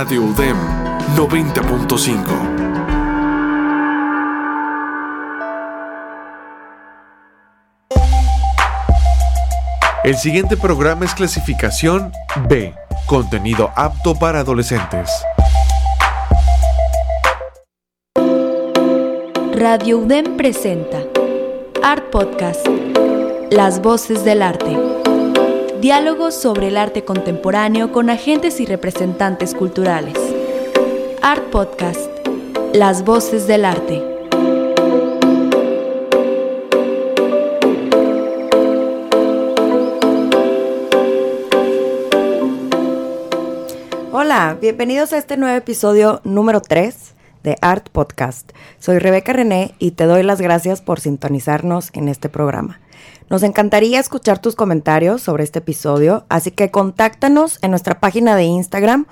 Radio UDEM 90.5. El siguiente programa es clasificación B, contenido apto para adolescentes. Radio UDEM presenta Art Podcast, Las Voces del Arte. Diálogos sobre el arte contemporáneo con agentes y representantes culturales. Art Podcast, Las Voces del Arte. Hola, bienvenidos a este nuevo episodio número 3 de Art Podcast. Soy Rebeca René y te doy las gracias por sintonizarnos en este programa. Nos encantaría escuchar tus comentarios sobre este episodio, así que contáctanos en nuestra página de Instagram.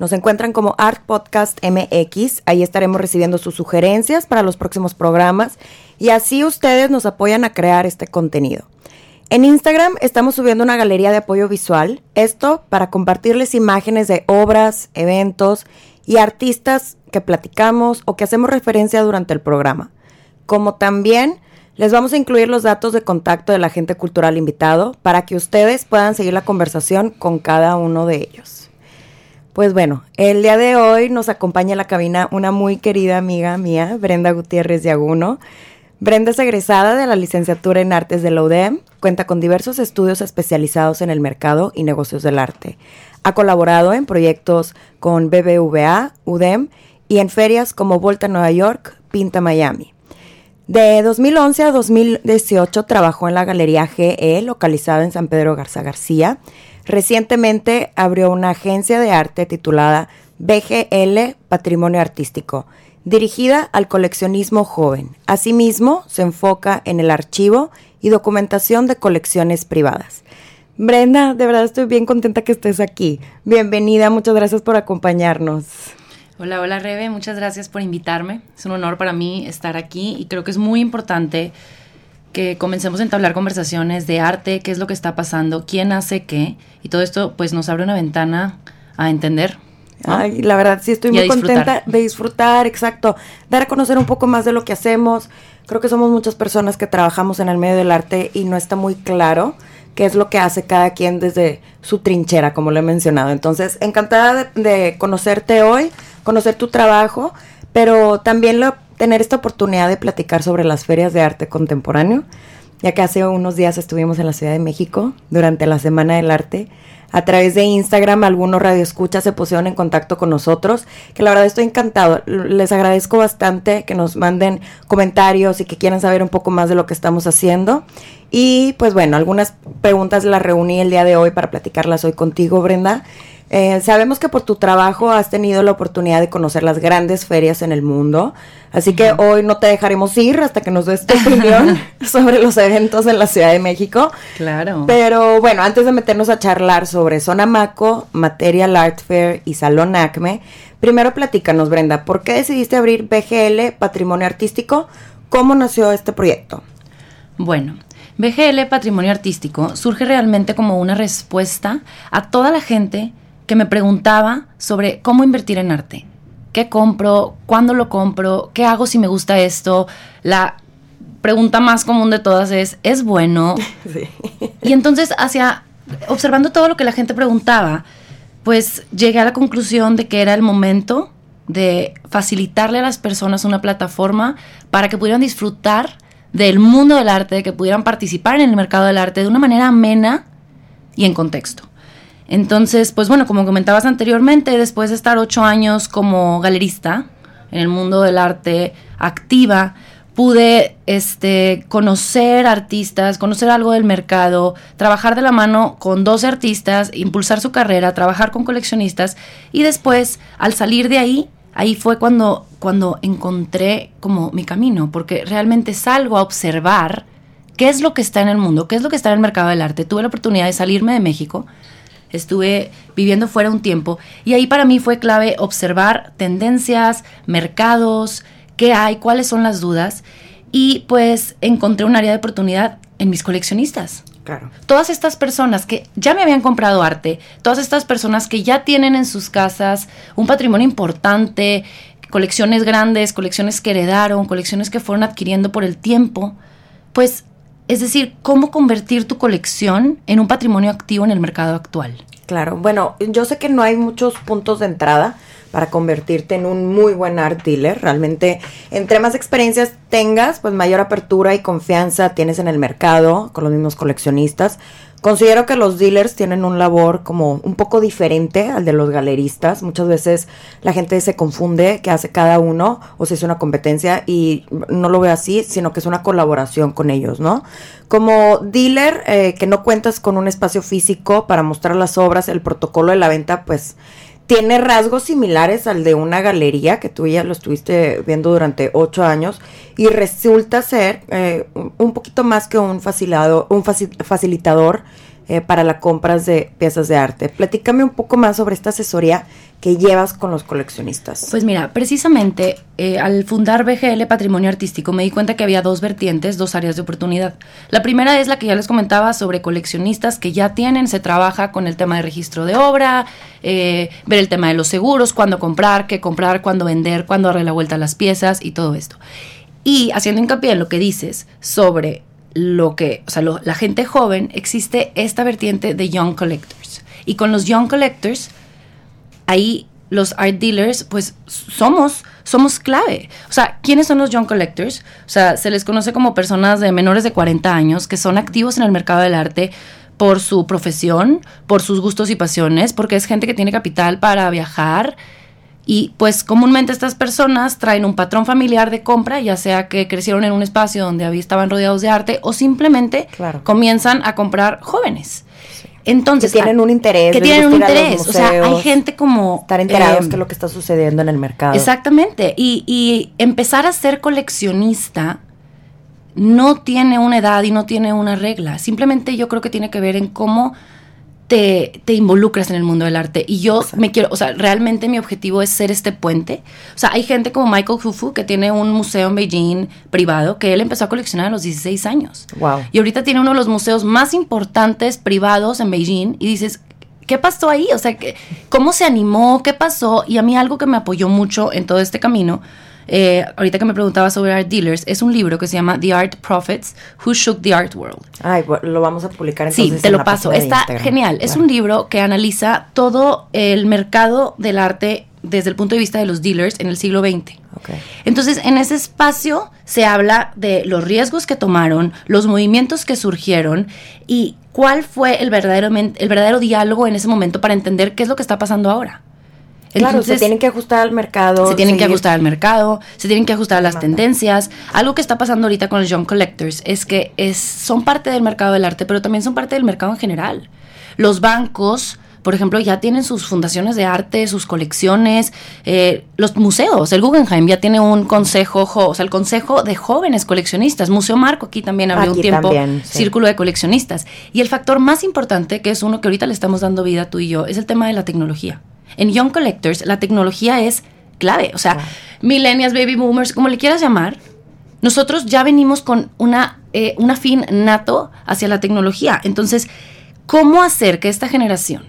Nos encuentran como Art Podcast MX. Ahí estaremos recibiendo sus sugerencias para los próximos programas y así ustedes nos apoyan a crear este contenido. En Instagram estamos subiendo una galería de apoyo visual, esto para compartirles imágenes de obras, eventos y artistas que platicamos o que hacemos referencia durante el programa. Como también les vamos a incluir los datos de contacto del agente cultural invitado para que ustedes puedan seguir la conversación con cada uno de ellos. Pues bueno, el día de hoy nos acompaña en la cabina una muy querida amiga mía, Brenda Gutiérrez de Aguno. Brenda es egresada de la licenciatura en Artes de la UDEM, cuenta con diversos estudios especializados en el mercado y negocios del arte. Ha colaborado en proyectos con BBVA, UDEM y en ferias como Volta Nueva York, Pinta Miami. De 2011 a 2018 trabajó en la Galería GE, localizada en San Pedro Garza García. Recientemente abrió una agencia de arte titulada BGL Patrimonio Artístico, dirigida al coleccionismo joven. Asimismo, se enfoca en el archivo y documentación de colecciones privadas. Brenda, de verdad estoy bien contenta que estés aquí. Bienvenida, muchas gracias por acompañarnos. Hola, hola Rebe, muchas gracias por invitarme. Es un honor para mí estar aquí y creo que es muy importante que comencemos a entablar conversaciones de arte, qué es lo que está pasando, quién hace qué y todo esto pues nos abre una ventana a entender Ay, la verdad sí estoy muy contenta de disfrutar, exacto, dar a conocer un poco más de lo que hacemos. Creo que somos muchas personas que trabajamos en el medio del arte y no está muy claro qué es lo que hace cada quien desde su trinchera, como lo he mencionado. Entonces, encantada de, conocerte hoy, conocer tu trabajo, pero también tener esta oportunidad de platicar sobre las ferias de arte contemporáneo, ya que hace unos días estuvimos en la Ciudad de México durante la Semana del Arte a través de Instagram algunos radioescuchas se pusieron en contacto con nosotros, que la verdad estoy encantado. Les agradezco bastante que nos manden comentarios y que quieran saber un poco más de lo que estamos haciendo. Y pues bueno, algunas preguntas las reuní el día de hoy para platicarlas hoy contigo, Brenda. Eh, sabemos que por tu trabajo has tenido la oportunidad de conocer las grandes ferias en el mundo, así que hoy no te dejaremos ir hasta que nos des tu opinión sobre los eventos en la Ciudad de México. Claro. Pero bueno, antes de meternos a charlar sobre Sonamaco, Material Art Fair y Salón Acme, primero platícanos, Brenda, ¿por qué decidiste abrir BGL Patrimonio Artístico? ¿Cómo nació este proyecto? Bueno, BGL Patrimonio Artístico surge realmente como una respuesta a toda la gente que me preguntaba sobre cómo invertir en arte. ¿Qué compro? ¿Cuándo lo compro? ¿Qué hago si me gusta esto? La pregunta más común de todas es, ¿es bueno? Sí. Y entonces, hacia, observando todo lo que la gente preguntaba, pues llegué a la conclusión de que era el momento de facilitarle a las personas una plataforma para que pudieran disfrutar del mundo del arte, que pudieran participar en el mercado del arte de una manera amena y en contexto. Entonces, pues bueno, como comentabas anteriormente, después de estar ocho años como galerista en el mundo del arte activa, pude este, conocer artistas, conocer algo del mercado, trabajar de la mano con dos artistas, impulsar su carrera, trabajar con coleccionistas y después, al salir de ahí, ahí fue cuando, cuando encontré como mi camino, porque realmente salgo a observar qué es lo que está en el mundo, qué es lo que está en el mercado del arte. Tuve la oportunidad de salirme de México estuve viviendo fuera un tiempo y ahí para mí fue clave observar tendencias, mercados, qué hay, cuáles son las dudas y pues encontré un área de oportunidad en mis coleccionistas. Claro. Todas estas personas que ya me habían comprado arte, todas estas personas que ya tienen en sus casas un patrimonio importante, colecciones grandes, colecciones que heredaron, colecciones que fueron adquiriendo por el tiempo, pues es decir, cómo convertir tu colección en un patrimonio activo en el mercado actual. Claro, bueno, yo sé que no hay muchos puntos de entrada para convertirte en un muy buen art dealer. Realmente, entre más experiencias tengas, pues mayor apertura y confianza tienes en el mercado con los mismos coleccionistas. Considero que los dealers tienen un labor como un poco diferente al de los galeristas. Muchas veces la gente se confunde qué hace cada uno o si es una competencia y no lo veo así, sino que es una colaboración con ellos, ¿no? Como dealer eh, que no cuentas con un espacio físico para mostrar las obras, el protocolo de la venta, pues tiene rasgos similares al de una galería que tú ya lo estuviste viendo durante ocho años y resulta ser eh, un poquito más que un, facilitado, un facilitador eh, para las compras de piezas de arte. Platícame un poco más sobre esta asesoría que llevas con los coleccionistas. Pues mira, precisamente eh, al fundar BGL Patrimonio Artístico me di cuenta que había dos vertientes, dos áreas de oportunidad. La primera es la que ya les comentaba sobre coleccionistas que ya tienen, se trabaja con el tema de registro de obra, eh, ver el tema de los seguros, cuándo comprar, qué comprar, cuándo vender, cuándo darle la vuelta a las piezas y todo esto. Y haciendo hincapié en lo que dices sobre lo que, o sea, la gente joven, existe esta vertiente de young collectors. Y con los young collectors, ahí los art dealers, pues somos, somos clave. O sea, ¿quiénes son los young collectors? O sea, se les conoce como personas de menores de 40 años que son activos en el mercado del arte por su profesión, por sus gustos y pasiones, porque es gente que tiene capital para viajar, y pues comúnmente estas personas traen un patrón familiar de compra, ya sea que crecieron en un espacio donde estaban rodeados de arte o simplemente comienzan a comprar jóvenes. Entonces, que tienen un interés. Que tienen un interés. o sea, hay gente como... Estar enterados de lo que está sucediendo en el mercado. Exactamente. Y, y empezar a ser coleccionista no tiene una edad y no tiene una regla. Simplemente yo creo que tiene que ver en cómo te, te, involucras en el mundo del arte. Y yo me quiero, o sea, realmente mi objetivo es ser este puente. O sea, hay gente como Michael Hufu que tiene un museo en Beijing privado que él empezó a coleccionar a los 16 años. Wow. Y ahorita tiene uno de los museos más importantes privados en Beijing y dices, ¿qué pasó ahí? O sea, ¿cómo se animó? ¿Qué pasó? Y a mí algo que me apoyó mucho en todo este camino eh, ahorita que me preguntaba sobre art dealers, es un libro que se llama The Art Prophets Who Shook the Art World. Ay, lo vamos a publicar entonces. Sí, te lo paso. Está genial. Es un libro que analiza todo el mercado del arte desde el punto de vista de los dealers en el siglo XX. Okay. Entonces, en ese espacio se habla de los riesgos que tomaron, los movimientos que surgieron y cuál fue el verdadero, el verdadero diálogo en ese momento para entender qué es lo que está pasando ahora claro, se tienen que ajustar al mercado. Se tienen que ajustar al mercado, se tienen que ajustar a las tendencias. Algo que está pasando ahorita con los Young Collectors es que es, son parte del mercado del arte, pero también son parte del mercado en general. Los bancos, por ejemplo, ya tienen sus fundaciones de arte, sus colecciones, eh, los museos. El Guggenheim ya tiene un consejo, o sea, el consejo de jóvenes coleccionistas. Museo Marco aquí también abrió un tiempo círculo de coleccionistas. Y el factor más importante, que es uno que ahorita le estamos dando vida tú y yo, es el tema de la tecnología. En Young Collectors la tecnología es clave, o sea, millennials, baby boomers, como le quieras llamar, nosotros ya venimos con una, eh, un afín nato hacia la tecnología. Entonces, ¿cómo hacer que esta generación,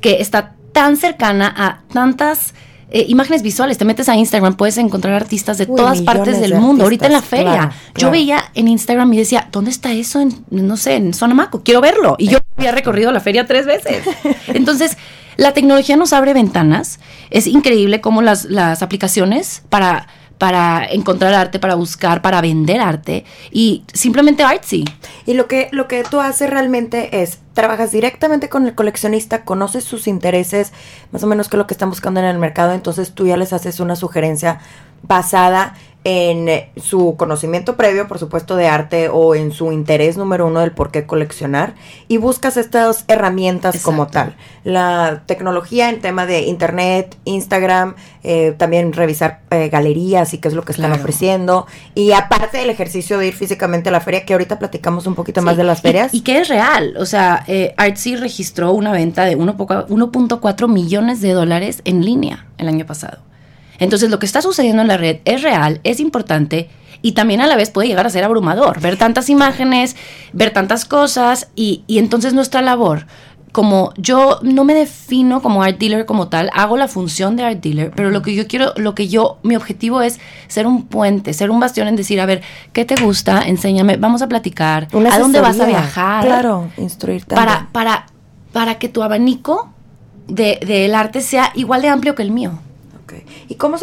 que está tan cercana a tantas eh, imágenes visuales, te metes a Instagram, puedes encontrar artistas de todas partes del mundo. Ahorita en la feria, yo veía en Instagram y decía, ¿dónde está eso? En, no sé, en Sonamaco, quiero verlo. Y yo había recorrido la feria tres veces. Entonces, la tecnología nos abre ventanas. Es increíble cómo las, las aplicaciones para para encontrar arte, para buscar, para vender arte y simplemente artsy. Y lo que, lo que tú haces realmente es, trabajas directamente con el coleccionista, conoces sus intereses, más o menos qué es lo que están buscando en el mercado, entonces tú ya les haces una sugerencia basada en eh, su conocimiento previo, por supuesto, de arte o en su interés número uno del por qué coleccionar y buscas estas herramientas como tal. La tecnología en tema de internet, Instagram, eh, también revisar eh, galerías y qué es lo que están ofreciendo. Y aparte del ejercicio de ir físicamente a la feria, que ahorita platicamos un poquito más de las ferias. Y, que es real. O sea, Artsy registró una venta de 1.4 millones de dólares en línea el año pasado. Entonces lo que está sucediendo en la red es real, es importante y también a la vez puede llegar a ser abrumador, ver tantas imágenes, ver tantas cosas y, y entonces nuestra labor como yo no me defino como art dealer como tal, hago la función de art dealer, pero lo que yo quiero, lo que yo, mi objetivo es ser un puente, ser un bastión en decir, a ver, ¿qué te gusta? Enséñame, vamos a platicar, ¿a dónde vas a viajar? Claro, instruirte. Para, para, para que tu abanico del de, arte sea igual de amplio que el mío. Okay. ¿Y cómo,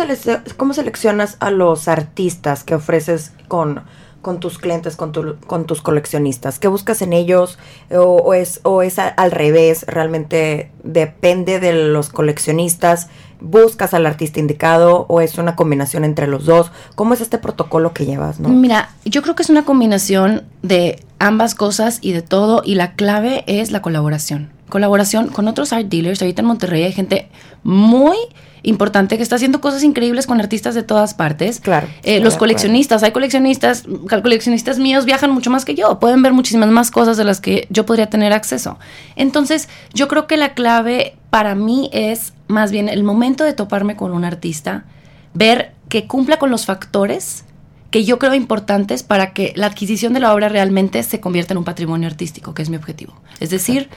cómo seleccionas a los artistas que ofreces con con tus clientes, con, con tus coleccionistas? ¿Qué buscas en ellos? ¿O, es, o es al revés? ¿Realmente depende de los coleccionistas? ¿Buscas al artista indicado o es una combinación entre los dos? ¿Cómo es este protocolo que llevas? ¿no? Mira, yo creo que es una combinación de ambas cosas y de todo y la clave es la colaboración. Colaboración con otros art dealers. Ahorita en Monterrey hay gente muy importante que está haciendo cosas increíbles con artistas de todas partes. Claro. Eh, los coleccionistas, hay coleccionistas, coleccionistas míos viajan mucho más que yo, pueden ver muchísimas más cosas de las que yo podría tener acceso. Entonces, yo creo que la clave para mí es más bien el momento de toparme con un artista, ver que cumpla con los factores que yo creo importantes para que la adquisición de la obra realmente se convierta en un patrimonio artístico, que es mi objetivo. Es decir,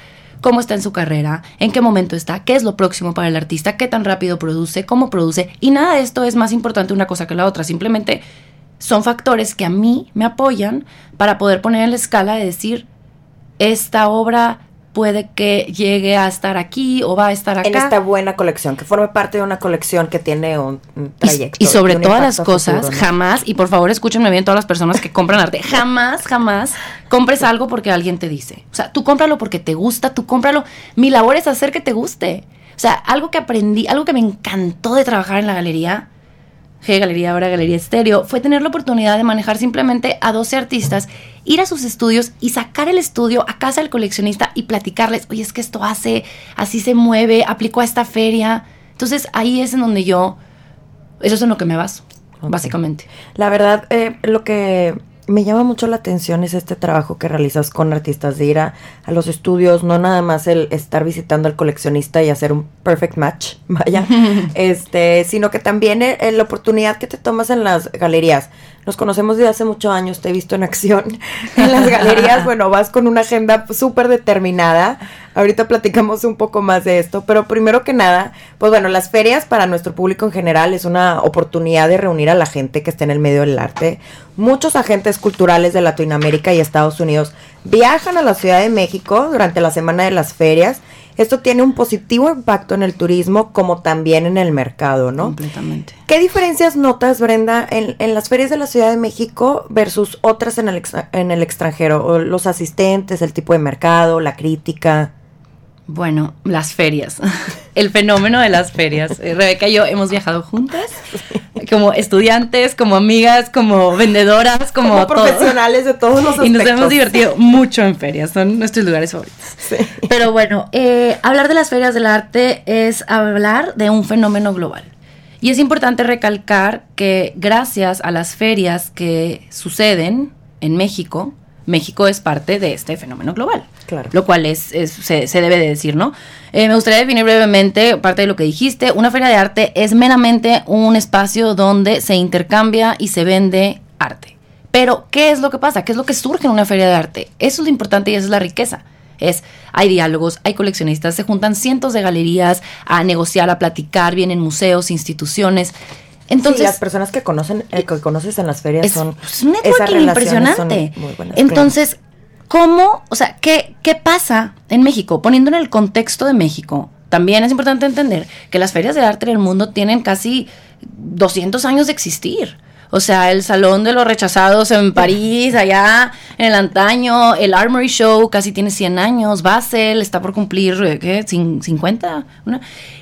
cómo está en su carrera, en qué momento está, qué es lo próximo para el artista, qué tan rápido produce, cómo produce. Y nada de esto es más importante una cosa que la otra. Simplemente son factores que a mí me apoyan para poder poner en la escala de decir, esta obra puede que llegue a estar aquí o va a estar acá. En esta buena colección, que forme parte de una colección que tiene un, trayecto. Y, sobre todas las cosas, jamás, y por favor escúchenme bien todas las personas que compran arte, jamás, jamás compres algo porque alguien te dice. O sea, tú cómpralo porque te gusta, tú cómpralo. Mi labor es hacer que te guste. O sea, algo que aprendí, algo que me encantó de trabajar en la galería G Galería, ahora Galería Estéreo, fue tener la oportunidad de manejar simplemente a 12 artistas, ir a sus estudios y sacar el estudio a casa del coleccionista y platicarles, oye, es que esto hace, así se mueve, aplicó a esta feria. Entonces ahí es en donde yo, eso es en lo que me baso, básicamente. La verdad, eh, lo que me llama mucho la atención es este trabajo que realizas con artistas de ir a, los estudios, no nada más el estar visitando al coleccionista y hacer un perfect match, vaya, este, sino que también la oportunidad que te tomas en las galerías. Nos conocemos desde hace muchos años, te he visto en acción en las galerías, bueno, vas con una agenda súper determinada. Ahorita platicamos un poco más de esto, pero primero que nada, pues bueno, las ferias para nuestro público en general es una oportunidad de reunir a la gente que está en el medio del arte. Muchos agentes culturales de Latinoamérica y Estados Unidos viajan a la Ciudad de México durante la semana de las ferias esto tiene un positivo impacto en el turismo como también en el mercado, ¿no? Completamente. ¿Qué diferencias notas, Brenda, en, las ferias de la Ciudad de México versus otras en el, en el extranjero? los asistentes, el tipo de mercado, la crítica. Bueno, las ferias. El fenómeno de las ferias. Eh, Rebeca y yo hemos viajado juntas, como estudiantes, como amigas, como vendedoras, como, profesionales de todos los aspectos. Y nos hemos divertido mucho en ferias, son nuestros lugares favoritos. Pero bueno, eh, hablar de las ferias del arte es hablar de un fenómeno global. Y es importante recalcar que gracias a las ferias que suceden en México, México es parte de este fenómeno global. Claro. Lo cual es, se, debe de decir, ¿no? Eh, me gustaría definir brevemente parte de lo que dijiste. Una feria de arte es meramente un espacio donde se intercambia y se vende arte. Pero, ¿qué es lo que pasa? ¿Qué es lo que surge en una feria de arte? Eso es lo importante y esa es la riqueza. Es, hay diálogos, hay coleccionistas, se juntan cientos de galerías a negociar, a platicar, vienen museos, instituciones. Entonces, las personas que conocen, eh, que conoces en las ferias son es un networking impresionante. Entonces, ¿cómo, o sea, qué, qué pasa en México? Poniendo en el contexto de México, también es importante entender que las ferias de arte en el mundo tienen casi 200 años de existir. O sea, el Salón de los Rechazados en París, allá en el antaño, el Armory Show casi tiene 100 años, Basel está por cumplir, eh, ¿qué? ¿50?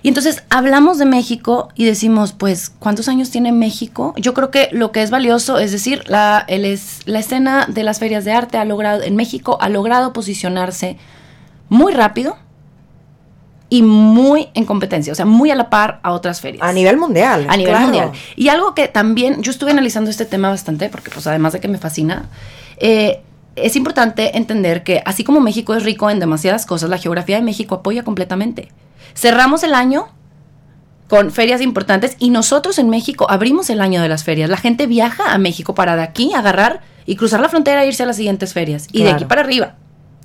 Y entonces hablamos de México y decimos, pues, ¿cuántos años tiene México? Yo creo que lo que es valioso, es decir, la, es, la escena de las ferias de arte ha logrado, en México ha logrado posicionarse muy rápido y muy en competencia, o sea, muy a la par a otras ferias. A nivel mundial. A nivel mundial. Y algo que también, yo estuve analizando este tema bastante, porque pues además de que me fascina, eh, es importante entender que así como México es rico en demasiadas cosas, la geografía de México apoya completamente. Cerramos el año con ferias importantes y nosotros en México abrimos el año de las ferias. La gente viaja a México para de aquí agarrar y cruzar la frontera e irse a las siguientes ferias. Y de aquí para arriba.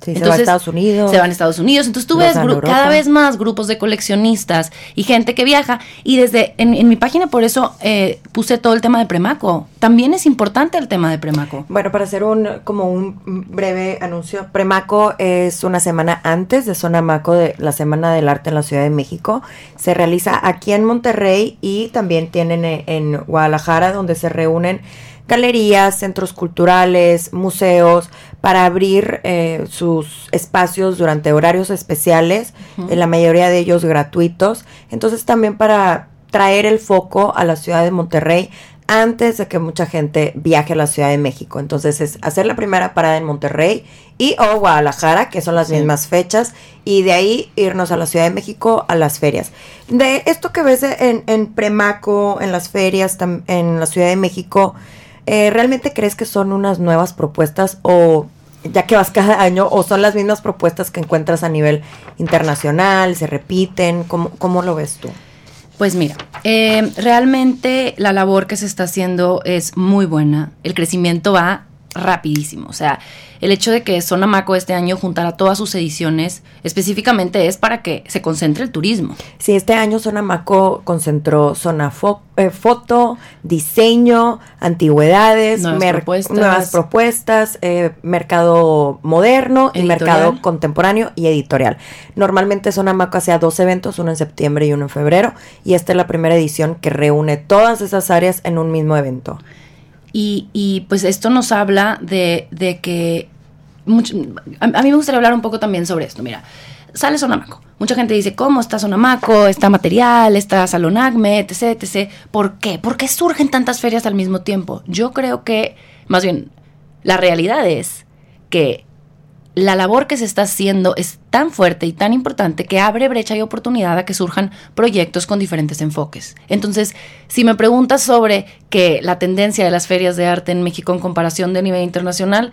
Sí, se va a Estados Unidos. Se van a Estados Unidos. Entonces tú ves cada vez más grupos de coleccionistas y gente que viaja. Y desde en, en mi página por eso eh, puse todo el tema de Premaco. También es importante el tema de Premaco. Bueno, para hacer un como un breve anuncio, Premaco es una semana antes de Sonamaco de la Semana del Arte en la Ciudad de México. Se realiza aquí en Monterrey y también tienen en, en Guadalajara donde se reúnen galerías, centros culturales, museos para abrir eh, sus espacios durante horarios especiales, en la mayoría de ellos gratuitos. Entonces también para traer el foco a la ciudad de Monterrey antes de que mucha gente viaje a la Ciudad de México. Entonces es hacer la primera parada en Monterrey y o Guadalajara, que son las Sí. mismas fechas, y de ahí irnos a la Ciudad de México a las ferias. De esto que ves en, en Premaco, en las ferias, en la Ciudad de México, eh, ¿realmente crees que son unas nuevas propuestas o ya que vas cada año o son las mismas propuestas que encuentras a nivel internacional, se repiten? ¿Cómo, cómo lo ves tú? Pues mira, eh, realmente la labor que se está haciendo es muy buena. El crecimiento va rapidísimo. O sea, el hecho de que Sonamaco este año juntara todas sus ediciones específicamente es para que se concentre el turismo. Sí, este año Sonamaco concentró zona fo- eh, foto, diseño, antigüedades, Nuevas propuestas. nuevas propuestas, eh, mercado moderno y mercado contemporáneo y editorial. Normalmente Sonamaco hacía dos eventos, uno en septiembre y uno en febrero, y esta es la primera edición que reúne todas esas áreas en un mismo evento. Y, pues esto nos habla de, que... a, mí me gustaría hablar un poco también sobre esto. Mira, sale Sonamaco. Mucha gente dice, ¿cómo está Sonamaco? Está material, está Salón Acme, etc. ¿Por qué? ¿Por qué surgen tantas ferias al mismo tiempo? Yo creo que, más bien, la realidad es que la labor que se está haciendo es tan fuerte y tan importante que abre brecha y oportunidad a que surjan proyectos con diferentes enfoques. Entonces, si me preguntas sobre que la tendencia de las ferias de arte en México en comparación de nivel internacional,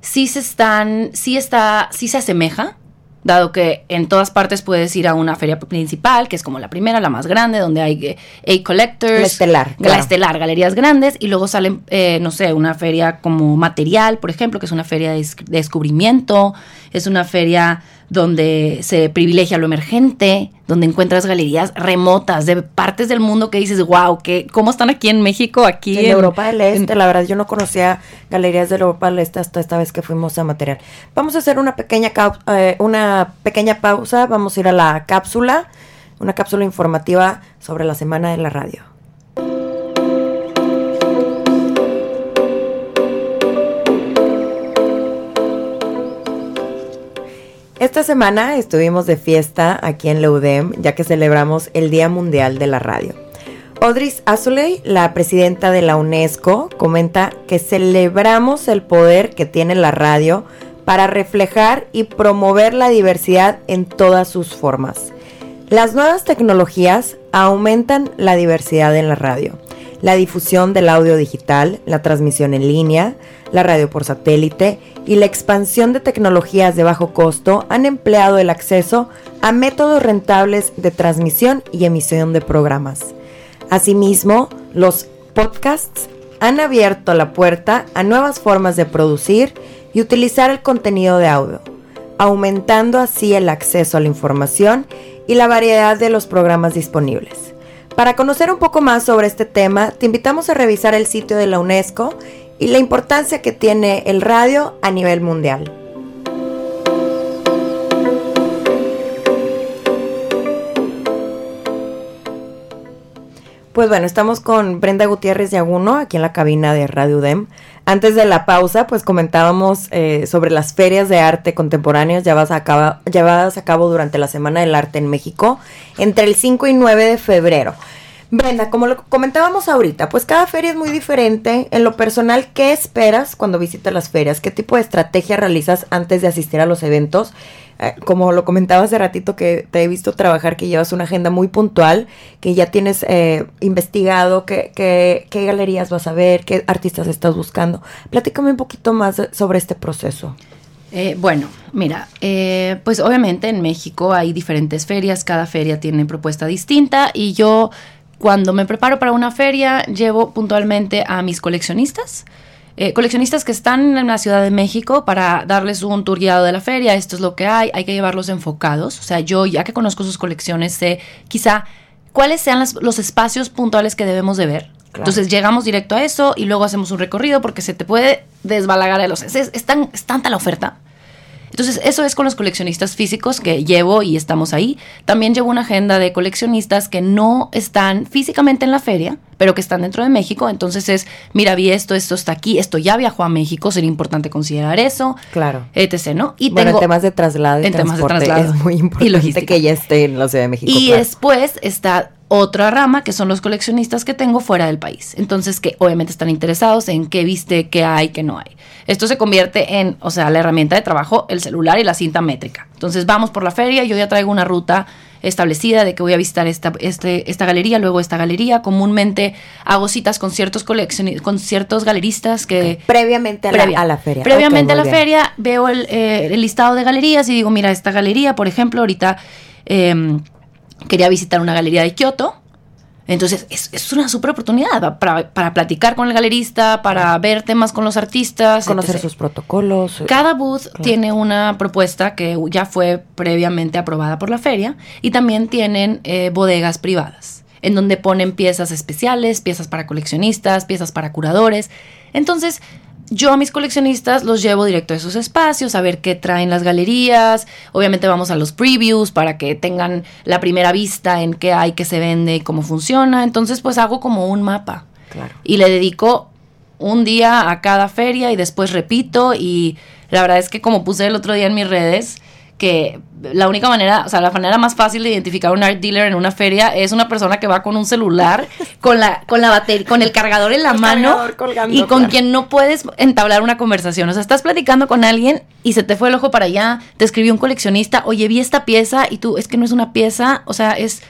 sí se están, sí está, sí se asemeja, dado que en todas partes puedes ir a una feria principal, que es como la primera, la más grande, donde hay eh, A-Collectors. La estelar, La claro. estelar, galerías grandes, y luego salen, eh, no sé, una feria como material, por ejemplo, que es una feria de descubrimiento, es una feria donde se privilegia lo emergente, donde encuentras galerías remotas de partes del mundo que dices, wow, que, ¿cómo están aquí en México? Aquí en, Europa del en- Este, la verdad, yo no conocía galerías de Europa del Este hasta esta vez que fuimos a material. Vamos a hacer una pequeña, eh, una pequeña pausa, vamos a ir a la cápsula, una cápsula informativa sobre la semana de la radio. Esta semana estuvimos de fiesta aquí en Leudem, ya que celebramos el Día Mundial de la Radio. Audrey Azoulay, la presidenta de la UNESCO, comenta que celebramos el poder que tiene la radio para reflejar y promover la diversidad en todas sus formas. Las nuevas tecnologías aumentan la diversidad en la radio. La difusión del audio digital, la transmisión en línea, la radio por satélite y la expansión de tecnologías de bajo costo han empleado el acceso a métodos rentables de transmisión y emisión de programas. Asimismo, los podcasts han abierto la puerta a nuevas formas de producir y utilizar el contenido de audio, aumentando así el acceso a la información y la variedad de los programas disponibles. Para conocer un poco más sobre este tema, te invitamos a revisar el sitio de la UNESCO y la importancia que tiene el radio a nivel mundial. Pues bueno, estamos con Brenda Gutiérrez de Aguno aquí en la cabina de Radio UDEM. Antes de la pausa, pues comentábamos eh, sobre las ferias de arte contemporáneas llevadas a, cabo, llevadas a cabo durante la Semana del Arte en México entre el 5 y 9 de febrero. Brenda, como lo comentábamos ahorita, pues cada feria es muy diferente. En lo personal, ¿qué esperas cuando visitas las ferias? ¿Qué tipo de estrategia realizas antes de asistir a los eventos? Eh, como lo comentaba hace ratito que te he visto trabajar, que llevas una agenda muy puntual, que ya tienes eh, investigado qué, qué, qué galerías vas a ver, qué artistas estás buscando. Platícame un poquito más sobre este proceso. Eh, bueno, mira, eh, pues obviamente en México hay diferentes ferias, cada feria tiene propuesta distinta y yo cuando me preparo para una feria llevo puntualmente a mis coleccionistas. eh, coleccionistas que están en la Ciudad de México para darles un tour guiado de la feria, esto es lo que hay, hay que llevarlos enfocados. O sea, yo ya que conozco sus colecciones, sé quizá cuáles sean las- los espacios puntuales que debemos de ver. Claro. Entonces llegamos directo a eso y luego hacemos un recorrido porque se te puede desbalagar de los... Es- es tan, es tanta la oferta. Entonces, eso es con los coleccionistas físicos que llevo y estamos ahí. También llevo una agenda de coleccionistas que no están físicamente en la feria, pero que están dentro de México. Entonces es, mira, vi esto, esto está aquí, esto ya viajó a México, sería importante considerar eso, Claro. etc., ¿no? Y bueno, tengo- en temas de traslado y en temas de traslado es muy y importante logística. que ya esté en la Ciudad de México. y claro. después está otra rama que son los coleccionistas que tengo fuera del país. Entonces, que obviamente están interesados en qué viste, qué hay, qué no hay. Esto se convierte en, o sea, la herramienta de trabajo, el celular y la cinta métrica. Entonces, vamos por la feria, yo ya traigo una ruta establecida de que voy a visitar esta, este, esta galería, luego esta galería. Comúnmente hago citas con ciertos con ciertos galeristas que Previamente a, previa. la, a la feria. Previamente a la bien. feria veo el, eh, el listado de galerías y digo, mira, esta galería, por ejemplo, ahorita eh, quería visitar una galería de Kioto. Entonces, es, es una super oportunidad pa- para, para platicar con el galerista, para ver temas con los artistas. Conocer etc. sus protocolos. Cada booth tiene una propuesta que ya fue previamente aprobada por la feria y también tienen eh, bodegas privadas en donde ponen piezas especiales, piezas para coleccionistas, piezas para curadores. Entonces, yo a mis coleccionistas los llevo directo a esos espacios a ver qué traen las galerías. Obviamente vamos a los previews para que tengan la primera vista en qué hay, qué se vende y cómo funciona. Entonces, pues hago como un mapa Claro. y le dedico un día a cada feria y después repito y la verdad es que como puse el otro día en mis redes que la única manera, o sea, la manera más fácil de identificar un art dealer en una feria es una persona que va con un celular, con la con la batería, con el cargador en la El mano colgando, y con claro. quien no puedes entablar una conversación. O sea, estás platicando con alguien y se te fue el ojo para allá, te escribió un coleccionista, "Oye, vi esta pieza" y tú, "Es que no es una pieza, o sea, es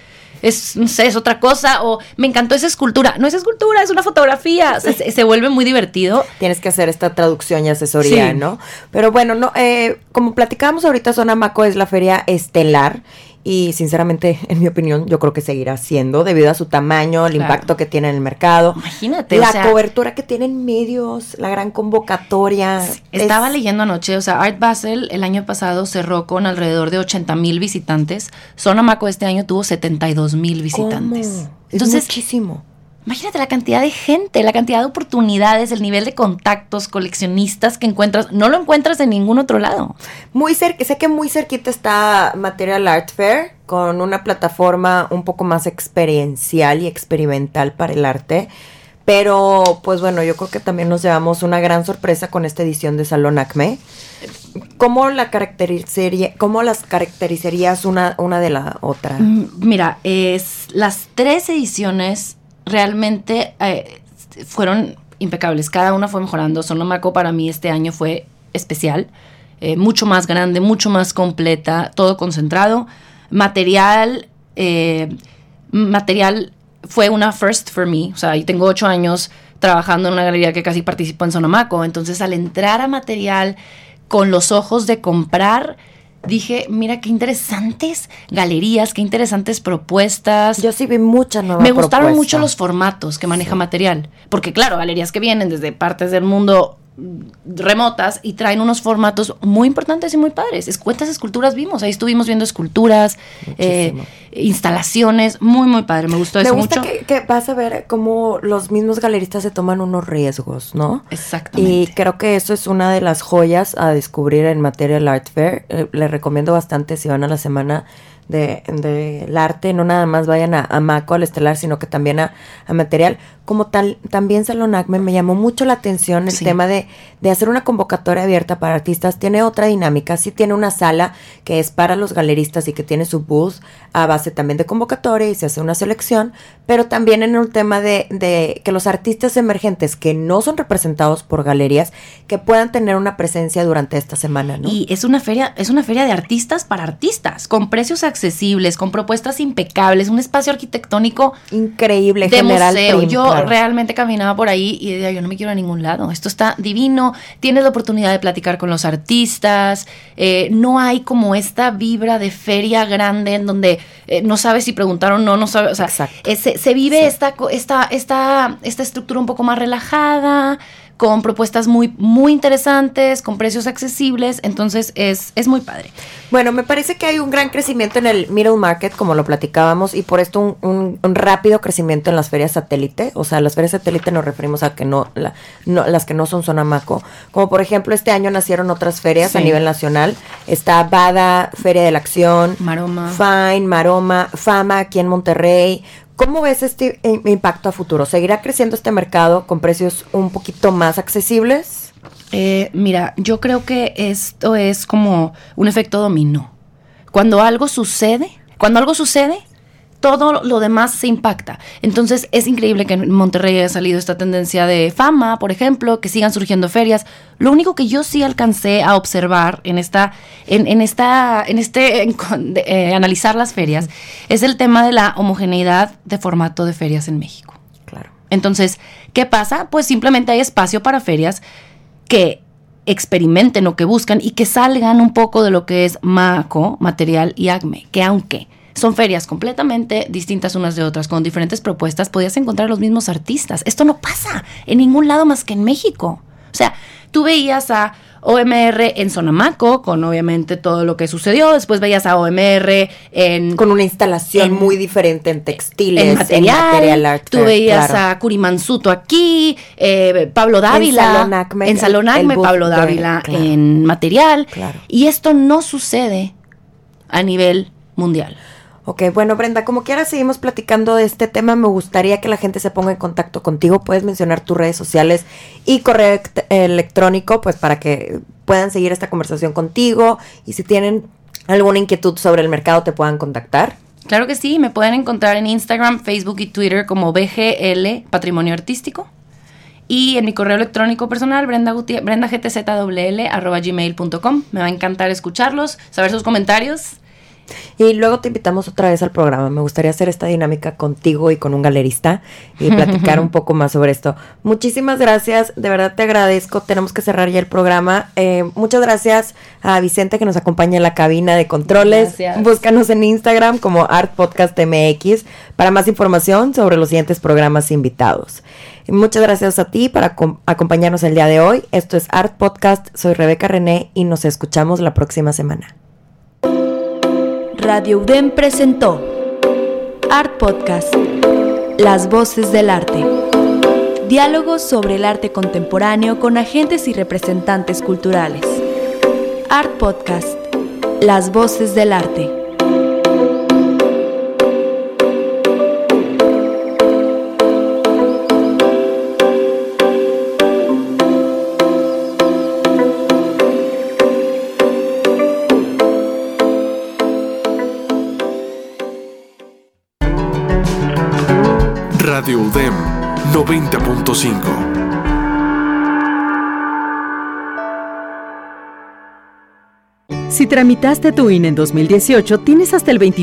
es, no sé, es otra cosa, o me encantó esa escultura. No es escultura, es una fotografía. Se, se vuelve muy divertido. Tienes que hacer esta traducción y asesoría, Sí. ¿no? Pero bueno, no, eh, como platicábamos ahorita, Sonamaco es la feria estelar y sinceramente, en mi opinión, yo creo que seguirá siendo debido a su tamaño, el Claro. impacto que tiene en el mercado, Imagínate, la o sea, cobertura que tienen medios, la gran convocatoria. Estaba Es- leyendo anoche, o sea, Art Basel el año pasado cerró con alrededor de 80 mil visitantes. Sonamaco este año tuvo 72 mil visitantes. ¿Cómo? Es Entonces, muchísimo. Imagínate la cantidad de gente, la cantidad de oportunidades, el nivel de contactos, coleccionistas que encuentras. No lo encuentras en ningún otro lado. Muy cerca, sé que muy cerquita está Material Art Fair con una plataforma un poco más experiencial y experimental para el arte. Pero, pues bueno, yo creo que también nos llevamos una gran sorpresa con esta edición de Salón Acme. ¿Cómo, la caracterizaría, cómo las caracterizarías una, una de la otra? Mm, Mira, es, las tres ediciones realmente eh, fueron impecables. Cada una fue mejorando. Sonomaco para mí este año fue especial. eh, mucho más grande, mucho más completa, todo concentrado. Material, eh, material fue una first for me. O sea, yo tengo ocho años trabajando en una galería que casi participó en Sonomaco. Entonces, al entrar a material con los ojos de comprar, dije, mira qué interesantes galerías, qué interesantes propuestas. Yo sí vi mucha nueva Me gustaron mucho los formatos que maneja material. Porque claro, galerías que vienen desde partes del mundo remotas y traen unos formatos muy importantes y muy padres. Es, ¿Cuántas esculturas vimos? Ahí estuvimos viendo esculturas, eh, instalaciones, muy, muy padre. Me gustó Me eso gusta mucho. que, que vas a ver cómo los mismos galeristas se toman unos riesgos, ¿no? Y Exactamente. creo que eso es una de las joyas a descubrir en Material Art Fair. Eh, les recomiendo bastante si van a la semana del de, del arte, no nada más vayan a, a Maco, al Estelar, sino que también a, a Material. Como tal, también Salón Acme me llamó mucho la atención el Sí. tema de, de hacer una convocatoria abierta para artistas. Tiene otra dinámica, sí tiene una sala que es para los galeristas y que tiene su booth a base también de convocatoria y se hace una selección, pero también en un tema de, de que los artistas emergentes que no son representados por galerías, que puedan tener una presencia durante esta semana, ¿no? Y es una feria, es una feria de artistas para artistas, con precios accesibles, con propuestas impecables, un espacio arquitectónico Increíble, de General museo. Prim, yo claro. realmente caminaba por ahí y decía, yo no me quiero a ningún lado. Esto está divino. Tienes la oportunidad de platicar con los artistas. eh, no hay como esta vibra de feria grande en donde eh, no sabes si preguntar o no, no sabes. O sea, eh, se, se vive esta, esta, esta, esta estructura un poco más relajada, con propuestas muy, muy interesantes, con precios accesibles. Entonces es, es muy padre. Bueno, me parece que hay un gran crecimiento en el middle market, como lo platicábamos, y por esto un, un- un rápido crecimiento en las ferias satélite. O sea, las ferias satélite nos referimos a que no, la- no- las que no son Sonamaco. Como por ejemplo, este año nacieron otras ferias a nivel nacional. Está Bada, Feria de la Acción, Maroma. Fine, Maroma, Fama aquí en Monterrey. ¿Cómo ves este impacto a futuro? ¿Seguirá creciendo este mercado con precios un poquito más accesibles? Eh, mira, yo creo que esto es como un efecto dominó. Cuando algo sucede, cuando algo sucede, todo lo demás se impacta. Entonces es increíble que en Monterrey haya salido esta tendencia de fama, por ejemplo, que sigan surgiendo ferias. Lo único que yo sí alcancé a observar en esta, en, en esta, en este en de, eh, analizar las ferias, es el tema de la homogeneidad de formato de ferias en México. Claro. Entonces, ¿qué pasa? Pues simplemente hay espacio para ferias que experimenten o que buscan y que salgan un poco de lo que es MACO, Material y ACME, que aunque son ferias completamente distintas unas de otras, con diferentes propuestas, podías encontrar los mismos artistas. Esto no pasa en ningún lado más que en México. O sea, tú veías a OMR en Sonamaco, con obviamente todo lo que sucedió, después veías a OMR en Con una instalación En- muy diferente en textiles, en material, material art tú fair, veías claro. a Curimansuto aquí, eh, Pablo Dávila Salón Acme, en Salón Acme, Pablo de- Dávila claro. en material, Claro. y esto no sucede a nivel mundial. Ok, bueno, Brenda, como quiera seguimos platicando de este tema. Me gustaría que la gente se ponga en contacto contigo. Puedes mencionar tus redes sociales y correo ect- electrónico, pues para que puedan seguir esta conversación contigo. Y si tienen alguna inquietud sobre el mercado, te puedan contactar. Claro que sí, me pueden encontrar en Instagram, Facebook y Twitter como BGL Patrimonio Artístico. Y en mi correo electrónico personal, brenda Gutie- brendagtzwl, arroba gmail.com. Me va a encantar escucharlos, saber sus comentarios. Y luego te invitamos otra vez al programa. Me gustaría hacer esta dinámica contigo y con un galerista y platicar un poco más sobre esto. Muchísimas gracias, de verdad te agradezco. Tenemos que cerrar ya el programa. Eh, muchas gracias a Vicente que nos acompaña en la cabina de controles. Gracias. Búscanos en Instagram como Art Podcast MX para más información sobre los siguientes programas invitados. Muchas gracias a ti acom- acompañarnos el día de hoy. Esto es Art Podcast. Soy Rebeca René y nos escuchamos la próxima semana. Radio UDEM presentó Art Podcast, Las Voces del Arte. Diálogos sobre el arte contemporáneo con agentes y representantes culturales. Art Podcast, Las Voces del Arte. Radio UDEM 90.5. Si tramitaste tu INE en 2018, tienes hasta el 29